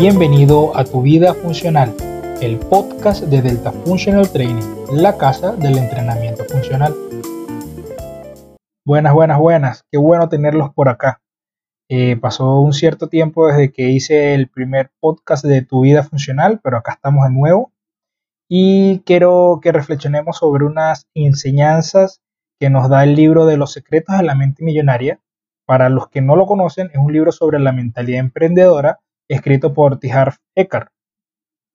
Bienvenido a Tu Vida Funcional, el podcast de Delta Functional Training, la casa del entrenamiento funcional. Buenas, buenas, buenas. Qué bueno tenerlos por acá. Eh, pasó un cierto tiempo desde que hice el primer podcast de Tu Vida Funcional, pero acá estamos de nuevo. Y quiero que reflexionemos sobre unas enseñanzas que nos da el libro de los secretos de la mente millonaria. Para los que no lo conocen, es un libro sobre la mentalidad emprendedora escrito por Tijar Eckhart.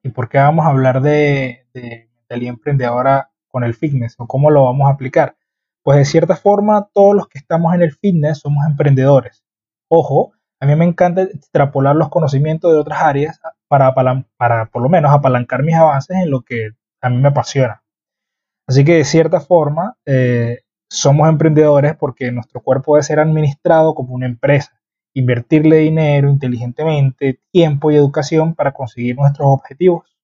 ¿Y por qué vamos a hablar de, de mentalidad emprendedora con el fitness o cómo lo vamos a aplicar? Pues de cierta forma todos los que estamos en el fitness somos emprendedores. Ojo, a mí me encanta extrapolar los conocimientos de otras áreas para, para por lo menos apalancar mis avances en lo que a mí me apasiona. Así que de cierta forma eh, somos emprendedores porque nuestro cuerpo debe ser administrado como una empresa invertirle dinero inteligentemente, tiempo y educación para conseguir nuestros objetivos.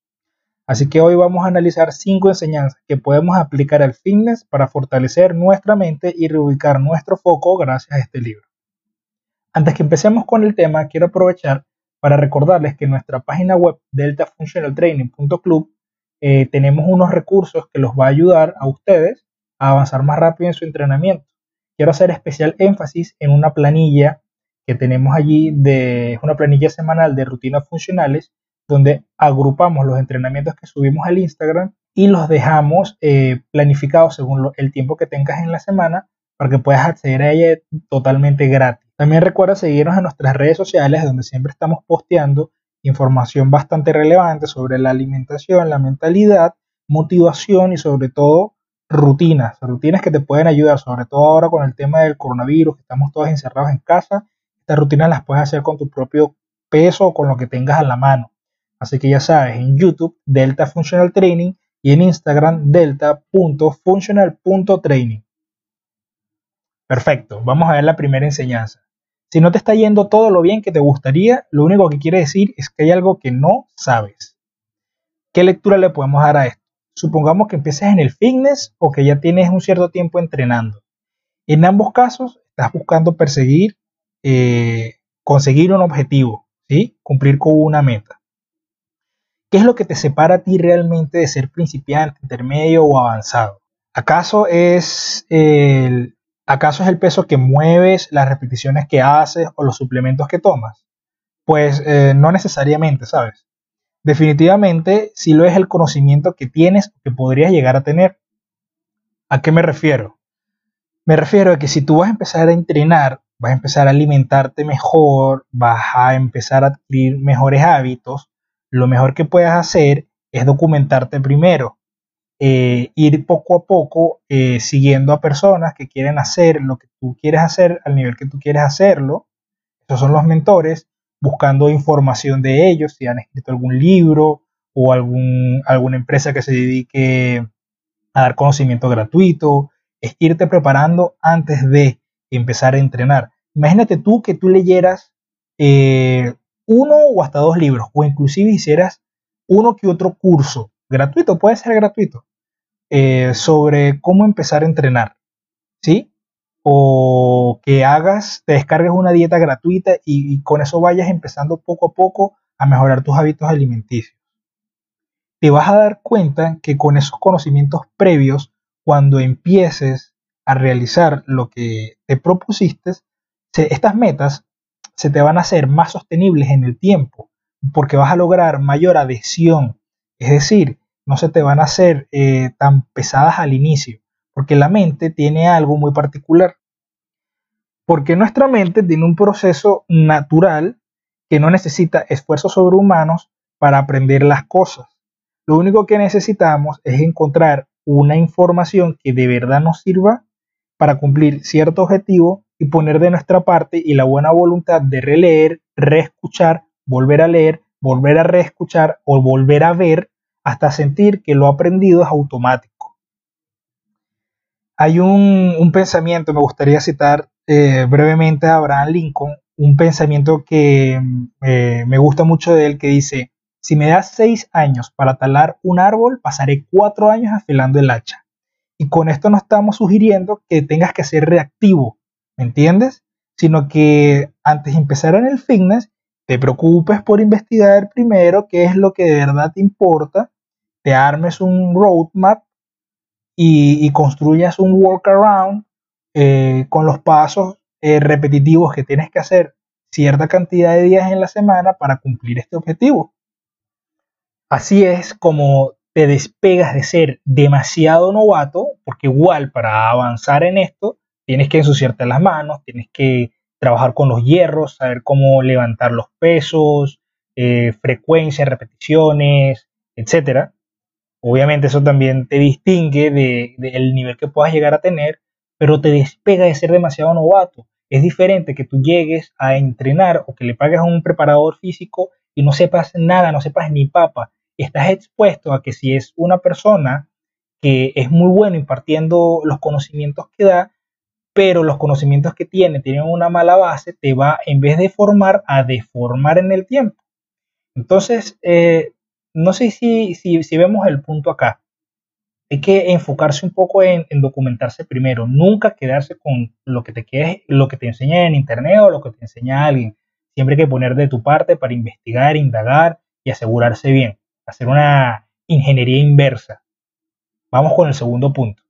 Así que hoy vamos a analizar cinco enseñanzas que podemos aplicar al fitness para fortalecer nuestra mente y reubicar nuestro foco gracias a este libro. Antes que empecemos con el tema, quiero aprovechar para recordarles que en nuestra página web deltafunctionaltraining.club eh, tenemos unos recursos que los va a ayudar a ustedes a avanzar más rápido en su entrenamiento. Quiero hacer especial énfasis en una planilla que tenemos allí de una planilla semanal de rutinas funcionales donde agrupamos los entrenamientos que subimos al Instagram y los dejamos eh, planificados según el tiempo que tengas en la semana para que puedas acceder a ella totalmente gratis. También recuerda seguirnos en nuestras redes sociales donde siempre estamos posteando información bastante relevante sobre la alimentación, la mentalidad, motivación y sobre todo rutinas, rutinas que te pueden ayudar, sobre todo ahora con el tema del coronavirus, que estamos todos encerrados en casa estas rutinas las puedes hacer con tu propio peso o con lo que tengas a la mano. Así que ya sabes, en YouTube, Delta Functional Training y en Instagram, delta.functional.training. Perfecto, vamos a ver la primera enseñanza. Si no te está yendo todo lo bien que te gustaría, lo único que quiere decir es que hay algo que no sabes. ¿Qué lectura le podemos dar a esto? Supongamos que empieces en el fitness o que ya tienes un cierto tiempo entrenando. En ambos casos, estás buscando perseguir eh, conseguir un objetivo, ¿sí? cumplir con una meta. ¿Qué es lo que te separa a ti realmente de ser principiante, intermedio o avanzado? ¿Acaso es el, ¿Acaso es el peso que mueves, las repeticiones que haces o los suplementos que tomas? Pues eh, no necesariamente, ¿sabes? Definitivamente si lo es el conocimiento que tienes o que podrías llegar a tener. ¿A qué me refiero? Me refiero a que si tú vas a empezar a entrenar vas a empezar a alimentarte mejor, vas a empezar a adquirir mejores hábitos, lo mejor que puedas hacer es documentarte primero, eh, ir poco a poco eh, siguiendo a personas que quieren hacer lo que tú quieres hacer al nivel que tú quieres hacerlo. Esos son los mentores, buscando información de ellos, si han escrito algún libro o algún, alguna empresa que se dedique a dar conocimiento gratuito, es irte preparando antes de empezar a entrenar. Imagínate tú que tú leyeras eh, uno o hasta dos libros, o inclusive hicieras uno que otro curso gratuito, puede ser gratuito, eh, sobre cómo empezar a entrenar, ¿sí? O que hagas, te descargues una dieta gratuita y, y con eso vayas empezando poco a poco a mejorar tus hábitos alimenticios. Te vas a dar cuenta que con esos conocimientos previos, cuando empieces a realizar lo que te propusiste, estas metas se te van a hacer más sostenibles en el tiempo porque vas a lograr mayor adhesión. Es decir, no se te van a hacer eh, tan pesadas al inicio porque la mente tiene algo muy particular. Porque nuestra mente tiene un proceso natural que no necesita esfuerzos sobrehumanos para aprender las cosas. Lo único que necesitamos es encontrar una información que de verdad nos sirva para cumplir cierto objetivo y poner de nuestra parte y la buena voluntad de releer, reescuchar, volver a leer, volver a reescuchar o volver a ver hasta sentir que lo aprendido es automático. Hay un, pensamiento, me gustaría citar eh, brevemente a Abraham Lincoln, un pensamiento que eh, me gusta mucho de él, que dice, si me das seis años para talar un árbol, pasaré cuatro años afilando el hacha. Y con esto no estamos sugiriendo que tengas que ser reactivo, ¿me entiendes? Sino que antes de empezar en el fitness, te preocupes por investigar primero qué es lo que de verdad te importa, te armes un roadmap y, construyas un workaround eh, con los pasos eh, repetitivos que tienes que hacer cierta cantidad de días en la semana para cumplir este objetivo. Así es como te despegas de ser demasiado novato, porque igual para avanzar en esto tienes que ensuciarte las manos, tienes que trabajar con los hierros, saber cómo levantar los pesos, eh, frecuencias, repeticiones, etc. Obviamente eso también te distingue del nivel que puedas llegar a tener, pero te despega de ser demasiado novato. Es diferente que tú llegues a entrenar o que le pagues a un preparador físico y no sepas nada, no sepas ni papa. Estás expuesto a que si es una persona que es muy bueno impartiendo los conocimientos que da, pero los conocimientos que tiene tienen una mala base, te va en vez de formar a deformar en el tiempo. Entonces, eh, no sé si, si, vemos el punto acá. Hay que enfocarse un poco en, documentarse primero, nunca quedarse con lo que te quede, lo que te enseña en internet o lo que te enseña alguien. Siempre hay que poner de tu parte para investigar, indagar y asegurarse bien, hacer una ingeniería inversa. Vamos con el segundo punto.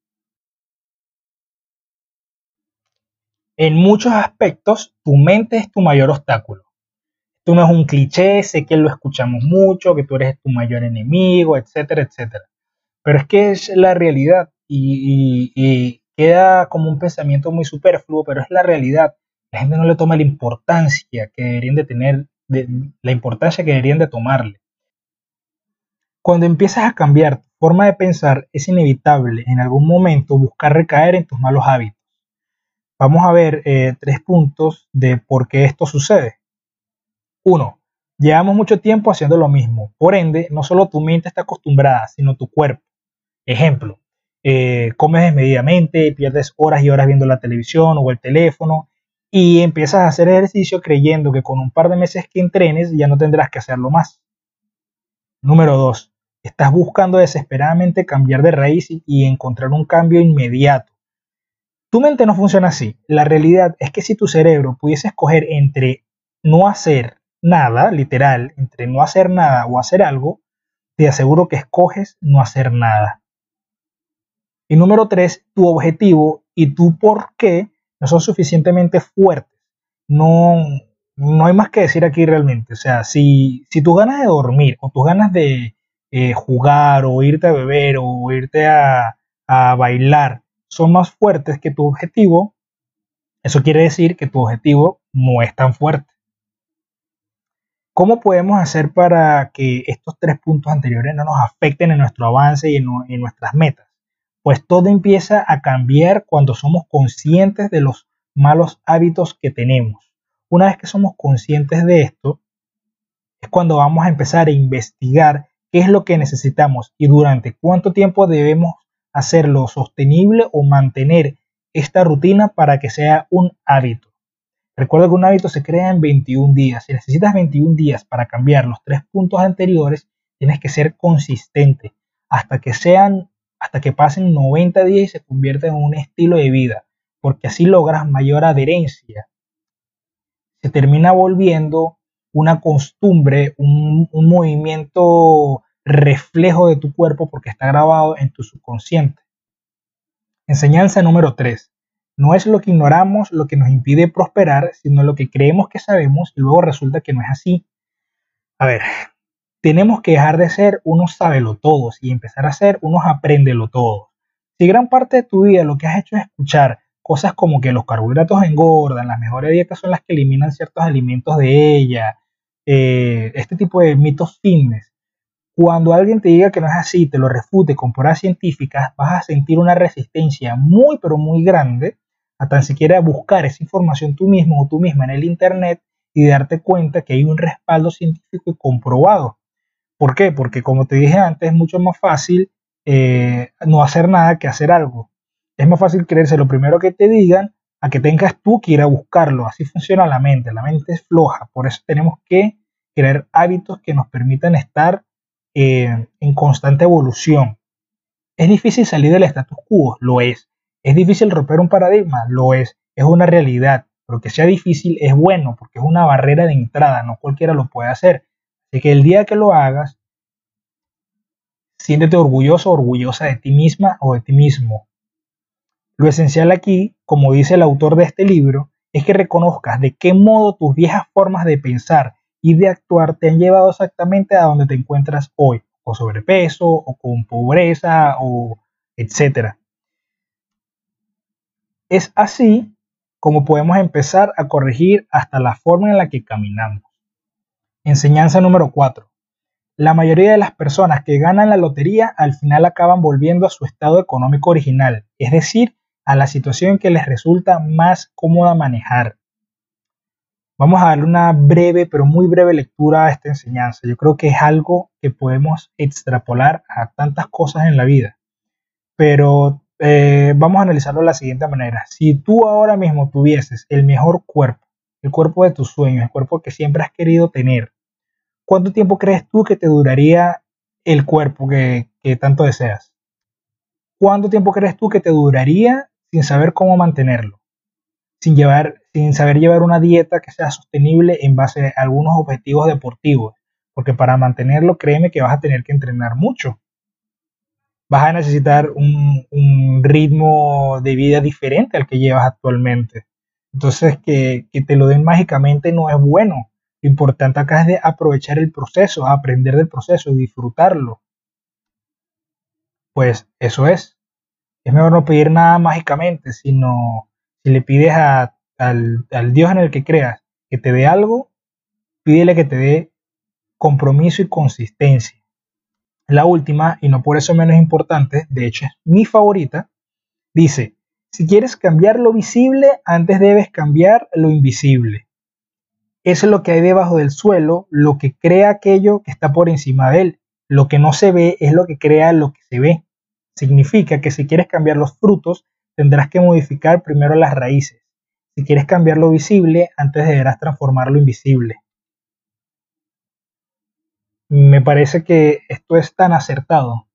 En muchos aspectos, tu mente es tu mayor obstáculo. Tú no es un cliché, sé que lo escuchamos mucho, que tú eres tu mayor enemigo, etcétera, etcétera. Pero es que es la realidad y, queda como un pensamiento muy superfluo, pero es la realidad. La gente no le toma la importancia que deberían de tener, la importancia que deberían de tomarle. Cuando empiezas a cambiar tu forma de pensar, es inevitable en algún momento buscar recaer en tus malos hábitos. Vamos a ver eh, tres puntos de por qué esto sucede. Uno, llevamos mucho tiempo haciendo lo mismo. Por ende, no solo tu mente está acostumbrada, sino tu cuerpo. Ejemplo, eh, comes desmedidamente, pierdes horas y horas viendo la televisión o el teléfono y empiezas a hacer ejercicio creyendo que con un par de meses que entrenes ya no tendrás que hacerlo más. Número 2. Estás buscando desesperadamente cambiar de raíz y encontrar un cambio inmediato. Tu mente no funciona así. La realidad es que si tu cerebro pudiese escoger entre no hacer nada, literal, entre no hacer nada o hacer algo, te aseguro que escoges no hacer nada. Y número tres, tu objetivo y tu por qué no son suficientemente fuertes. No, no hay más que decir aquí realmente. O sea, si, si tus ganas de dormir o tus ganas de eh, jugar o irte a beber o irte a, a bailar son más fuertes que tu objetivo, eso quiere decir que tu objetivo no es tan fuerte. ¿Cómo podemos hacer para que estos tres puntos anteriores no nos afecten en nuestro avance y en, nuestras metas? Pues todo empieza a cambiar cuando somos conscientes de los malos hábitos que tenemos. Una vez que somos conscientes de esto, es cuando vamos a empezar a investigar qué es lo que necesitamos y durante cuánto tiempo debemos hacerlo sostenible o mantener esta rutina para que sea un hábito. Recuerda que un hábito se crea en 21 días. Si necesitas 21 días para cambiar los tres puntos anteriores, tienes que ser consistente hasta que sean, hasta que pasen 90 días y se convierta en un estilo de vida, porque así logras mayor adherencia. Se termina volviendo una costumbre, un, un movimiento reflejo de tu cuerpo porque está grabado en tu subconsciente. Enseñanza número 3. No es lo que ignoramos lo que nos impide prosperar, sino lo que creemos que sabemos y luego resulta que no es así. A ver, tenemos que dejar de ser unos todos y empezar a ser unos apréndelo todos. Si gran parte de tu vida lo que has hecho es escuchar cosas como que los carbohidratos engordan, las mejores dietas son las que eliminan ciertos alimentos de ella, eh, este tipo de mitos fitness, cuando alguien te diga que no es así, te lo refute con pruebas científicas, vas a sentir una resistencia muy, pero muy grande a tan siquiera buscar esa información tú mismo o tú misma en el Internet y darte cuenta que hay un respaldo científico comprobado. ¿Por qué? Porque como te dije antes, es mucho más fácil eh, no hacer nada que hacer algo. Es más fácil creerse lo primero que te digan a que tengas tú que ir a buscarlo. Así funciona la mente. La mente es floja. Por eso tenemos que crear hábitos que nos permitan estar eh, en constante evolución. ¿Es difícil salir del status quo? Lo es. ¿Es difícil romper un paradigma? Lo es. Es una realidad. pero que sea difícil es bueno porque es una barrera de entrada, no cualquiera lo puede hacer. Así que el día que lo hagas, siéntete orgulloso, orgullosa de ti misma o de ti mismo. Lo esencial aquí, como dice el autor de este libro, es que reconozcas de qué modo tus viejas formas de pensar y de actuar te han llevado exactamente a donde te encuentras hoy, o sobrepeso, o con pobreza, o etcétera. Es así como podemos empezar a corregir hasta la forma en la que caminamos. Enseñanza número 4. La mayoría de las personas que ganan la lotería al final acaban volviendo a su estado económico original, es decir, a la situación que les resulta más cómoda manejar. Vamos a darle una breve, pero muy breve lectura a esta enseñanza. Yo creo que es algo que podemos extrapolar a tantas cosas en la vida. Pero eh, vamos a analizarlo de la siguiente manera. Si tú ahora mismo tuvieses el mejor cuerpo, el cuerpo de tus sueños, el cuerpo que siempre has querido tener, ¿cuánto tiempo crees tú que te duraría el cuerpo que, que tanto deseas? ¿Cuánto tiempo crees tú que te duraría sin saber cómo mantenerlo, sin, llevar, sin saber llevar una dieta que sea sostenible en base a algunos objetivos deportivos, porque para mantenerlo créeme que vas a tener que entrenar mucho. Vas a necesitar un, un ritmo de vida diferente al que llevas actualmente. Entonces, que, que te lo den mágicamente no es bueno. Lo importante acá es de aprovechar el proceso, aprender del proceso, disfrutarlo. Pues eso es es mejor no pedir nada mágicamente, sino si le pides al, al Dios en el que creas que te dé algo, pídele que te dé compromiso y consistencia. La última, y no por eso menos importante, de hecho es mi favorita, dice, si quieres cambiar lo visible, antes debes cambiar lo invisible. Eso es lo que hay debajo del suelo, lo que crea aquello que está por encima de él. Lo que no se ve es lo que crea lo que se ve. Significa que si quieres cambiar los frutos, tendrás que modificar primero las raíces. Si quieres cambiar lo visible, antes deberás transformar lo invisible. Me parece que esto es tan acertado.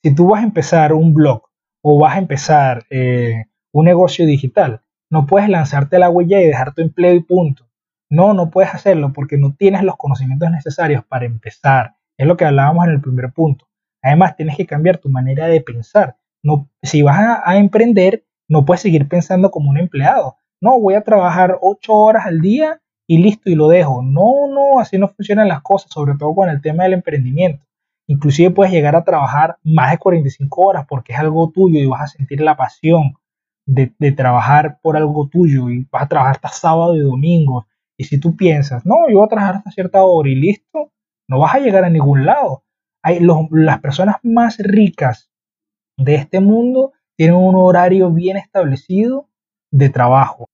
Si tú vas a empezar un blog o vas a empezar eh, un negocio digital, no puedes lanzarte a la huella y dejar tu empleo y punto. No, no puedes hacerlo porque no tienes los conocimientos necesarios para empezar. Es lo que hablábamos en el primer punto. Además, tienes que cambiar tu manera de pensar. No, si vas a, emprender, no puedes seguir pensando como un empleado. No, voy a trabajar ocho horas al día y listo y lo dejo. No, no, así no funcionan las cosas, sobre todo con el tema del emprendimiento. Inclusive puedes llegar a trabajar más de 45 horas porque es algo tuyo y vas a sentir la pasión de, de, trabajar por algo tuyo y vas a trabajar hasta sábado y domingo. Y si tú piensas, no, yo voy a trabajar hasta cierta hora y listo, no vas a llegar a ningún lado las personas más ricas de este mundo tienen un horario bien establecido de trabajo.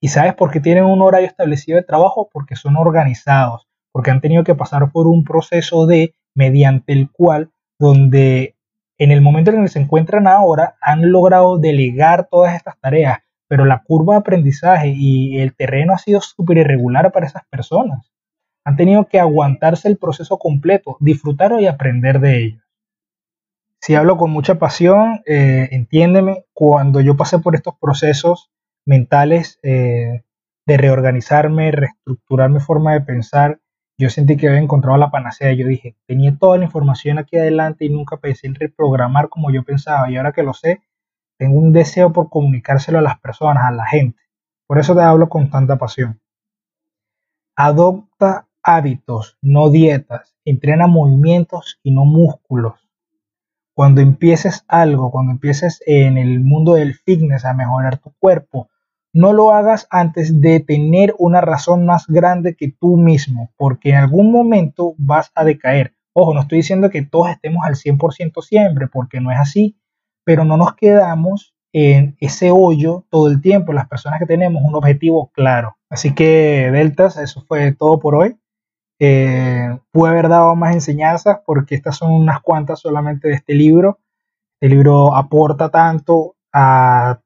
¿Y sabes por qué tienen un horario establecido de trabajo? Porque son organizados, porque han tenido que pasar por un proceso de, mediante el cual, donde en el momento en el que se encuentran ahora, han logrado delegar todas estas tareas, pero la curva de aprendizaje y el terreno ha sido súper irregular para esas personas han tenido que aguantarse el proceso completo, disfrutar y aprender de ellos. Si hablo con mucha pasión, eh, entiéndeme, cuando yo pasé por estos procesos mentales eh, de reorganizarme, reestructurar mi forma de pensar, yo sentí que había encontrado la panacea. Yo dije, tenía toda la información aquí adelante y nunca pensé en reprogramar como yo pensaba. Y ahora que lo sé, tengo un deseo por comunicárselo a las personas, a la gente. Por eso te hablo con tanta pasión. Adopta hábitos, no dietas. Entrena movimientos y no músculos. Cuando empieces algo, cuando empieces en el mundo del fitness a mejorar tu cuerpo, no lo hagas antes de tener una razón más grande que tú mismo, porque en algún momento vas a decaer. Ojo, no estoy diciendo que todos estemos al 100% siempre, porque no es así, pero no nos quedamos en ese hoyo todo el tiempo, las personas que tenemos un objetivo claro. Así que, Deltas, eso fue todo por hoy. Eh, pude haber dado más enseñanzas porque estas son unas cuantas solamente de este libro. El libro aporta tanto a,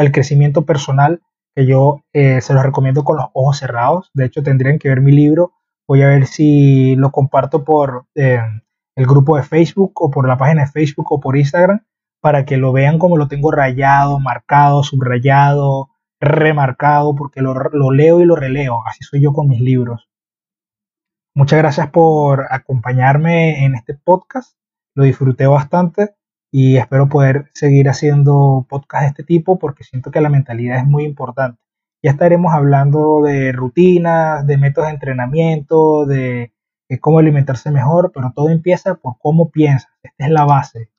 el crecimiento personal que yo eh, se los recomiendo con los ojos cerrados. De hecho, tendrían que ver mi libro. Voy a ver si lo comparto por eh, el grupo de Facebook o por la página de Facebook o por Instagram para que lo vean como lo tengo rayado, marcado, subrayado, remarcado porque lo, lo leo y lo releo. Así soy yo con mis libros. Muchas gracias por acompañarme en este podcast. Lo disfruté bastante y espero poder seguir haciendo podcasts de este tipo porque siento que la mentalidad es muy importante. Ya estaremos hablando de rutinas, de métodos de entrenamiento, de, cómo alimentarse mejor, pero todo empieza por cómo piensas. Esta es la base.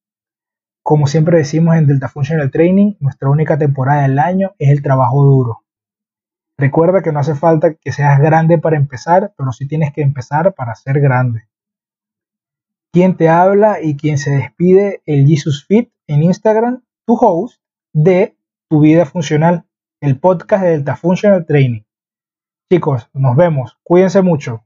Como siempre decimos en Delta Functional Training, nuestra única temporada del año es el trabajo duro. Recuerda que no hace falta que seas grande para empezar, pero sí tienes que empezar para ser grande. Quien te habla y quien se despide, el Jesus Fit en Instagram, tu host de Tu Vida Funcional, el podcast de Delta Functional Training. Chicos, nos vemos. Cuídense mucho.